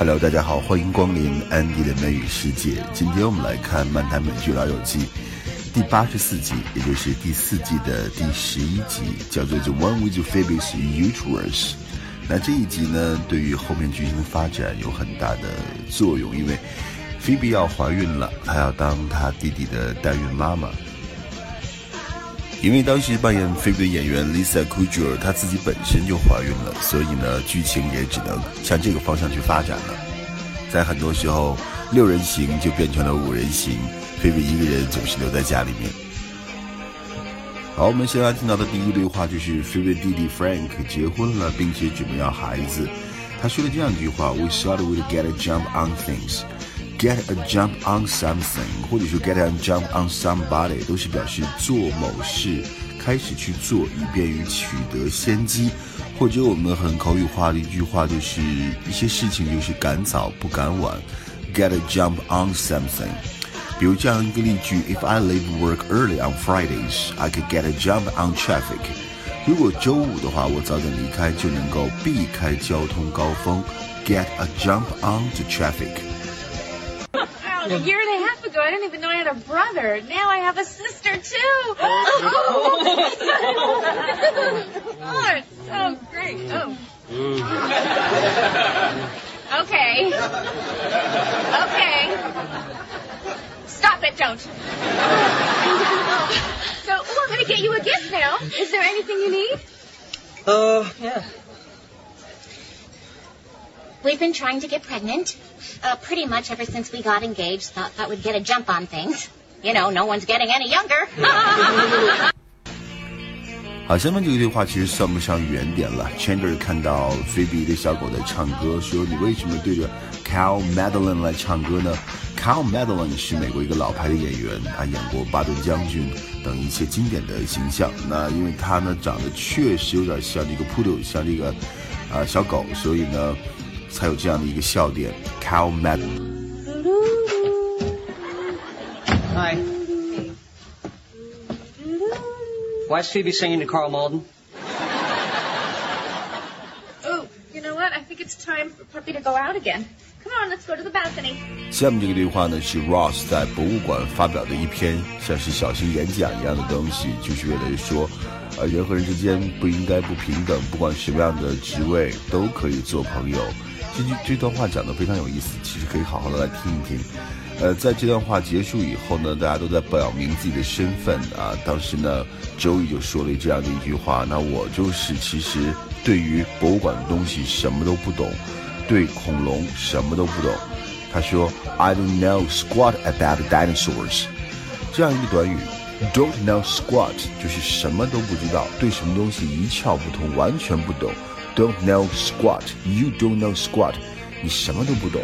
Hello，大家好，欢迎光临安迪的美语世界。今天我们来看《漫谈美剧老友记》第八十四集，也就是第四季的第十一集，叫做《The One with Phoebe's Uterus》。那这一集呢，对于后面剧情的发展有很大的作用，因为菲比要怀孕了，她要当她弟弟的代孕妈妈。因为当时扮演菲比的演员 Lisa Kudrow，她自己本身就怀孕了，所以呢，剧情也只能向这个方向去发展了。在很多时候，六人行就变成了五人行，菲比一个人总是留在家里面。好，我们先来听到的第一对话就是菲比弟弟 Frank 结婚了，并且准备要孩子。他说了这样一句话：“We thought we'd get a jump on things。” Get a jump on something，或者说 get a jump on somebody，都是表示做某事，开始去做，以便于取得先机。或者我们很口语化的一句话，就是一些事情就是赶早不赶晚。Get a jump on something。比如这样一个例句：If I leave work early on Fridays, I could get a jump on traffic。如果周五的话，我早点离开，就能够避开交通高峰。Get a jump on the traffic。 A year and a half ago, I didn't even know I had a brother. Now I have a sister too. oh, it's so great. Oh. okay. Okay. Stop it, don't. so, oh, I'm going to get you a gift now. Is there anything you need? Uh, yeah. We've been trying to get pregnant，pretty much ever since we got engaged. Thought that would get a jump on things. You know, no one's getting any younger. 好，下面这个对话其实算不上原点了。Chandler 看到菲比的小狗在唱歌，说：“你为什么对着 Cal Madeline 来唱歌呢？”Cal Madeline 是美国一个老牌的演员啊，演过巴顿将军等一些经典的形象。那因为他呢长得确实有点像这个 poodle，像这个啊小狗，所以呢。才有这样的一个笑点。Cal Mad。Hi. Why is Phoebe singing to Carl Malden? Oh, you know what? I think it's time for Puppy to go out again. Come on, let's go to the balcony. 下面这个对话呢是 Ross 在博物馆发表的一篇像是小型演讲一样的东西，就是为了说。呃，人和人之间不应该不平等，不管什么样的职位都可以做朋友。这句这段话讲的非常有意思，其实可以好好的来听一听。呃，在这段话结束以后呢，大家都在表明自己的身份啊。当时呢，周易就说了这样的一句话：那我就是其实对于博物馆的东西什么都不懂，对恐龙什么都不懂。他说：“I don't know squat about dinosaurs。”这样一个短语，“don't know squat” 就是什么都不知道，对什么东西一窍不通，完全不懂。Don't know squat. You don't know squat. 你什么都不懂。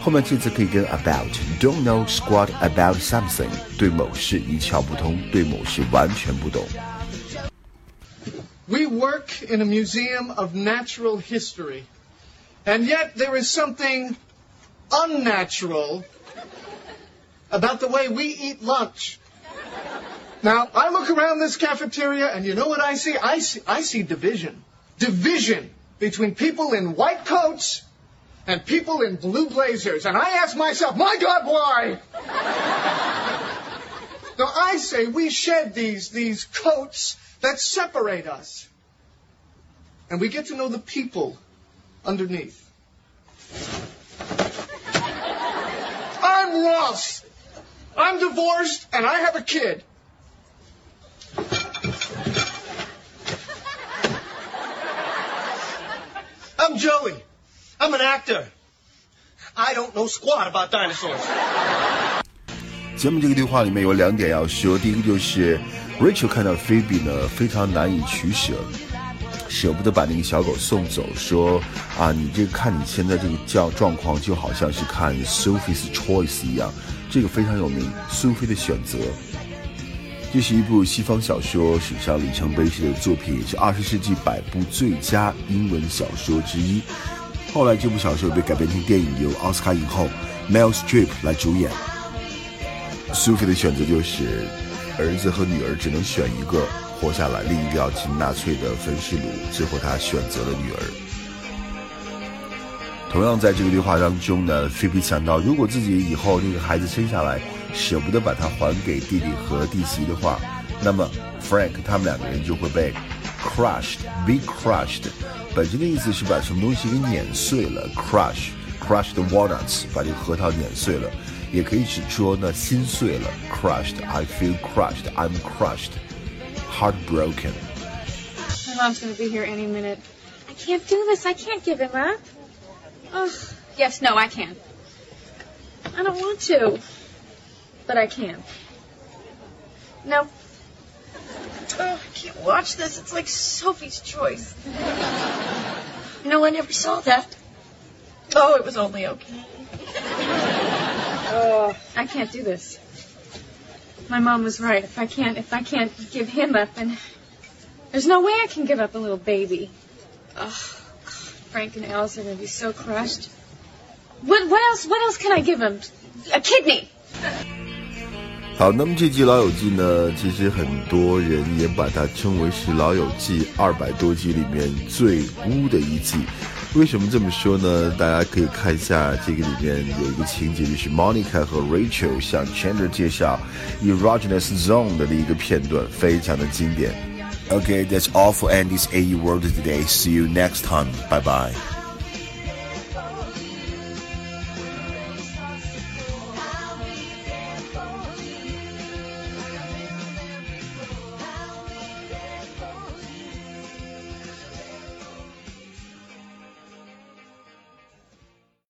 后面这次可以跟 about. Don't know squat about something. 对某事一窍不通，对某事完全不懂。We work in a museum of natural history, and yet there is something unnatural about the way we eat lunch. Now, I look around this cafeteria, and you know what I see? I see, I see division division between people in white coats and people in blue blazers. And I ask myself, my God, why? now I say we shed these, these coats that separate us. And we get to know the people underneath. I'm Ross. I'm divorced and I have a kid. I'm Joey. I'm an actor. I don't know squat about dinosaurs. 节目这个对话里面有两点要说，第一个就是 Rachel 看到 Phoebe 呢非常难以取舍，舍不得把那个小狗送走，说啊，你这个看你现在这个叫状况，就好像是看 Sophie's Choice 一样，这个非常有名，苏菲的选择。这是一部西方小说史上里程碑式的作品，也是二十世纪百部最佳英文小说之一。后来这部小说被改编成电影，由奥斯卡影后 Meryl Streep 来主演。苏菲的选择就是，儿子和女儿只能选一个活下来，另一个要进纳粹的焚尸炉。最后她选择了女儿。同样在这个对话当中呢，菲比想到，如果自己以后那个孩子生下来，舍不得把他还给弟弟和弟媳的话，那么 Frank 他们两个人就会被 crushed，be crushed，本身的意思是把什么东西给碾碎了，crush，crush the walnuts，把这个核桃碾碎了，也可以指说呢心碎了，crushed，I feel crushed，I'm crushed，heartbroken。My mom's gonna be here any minute. I can't do this. I can't give him up. Ugh. Yes, no, I can. I don't want to. But I can. No. Oh, I can't watch this. It's like Sophie's Choice. No, I never saw that. Oh, it was only okay. Oh, I can't do this. My mom was right. If I can't, if I can't give him up, then there's no way I can give up a little baby. Oh, Frank and Alice are going to be so crushed. What, what else? What else can I give him? A kidney. 好，那么这集《老友记》呢，其实很多人也把它称为是《老友记》二百多集里面最污的一集。为什么这么说呢？大家可以看一下这个里面有一个情节，就是 Monica 和 Rachel 向 Chandler 介绍 erogenous zone 的一个片段，非常的经典。Okay, that's all for Andy's AE World today. See you next time. Bye bye.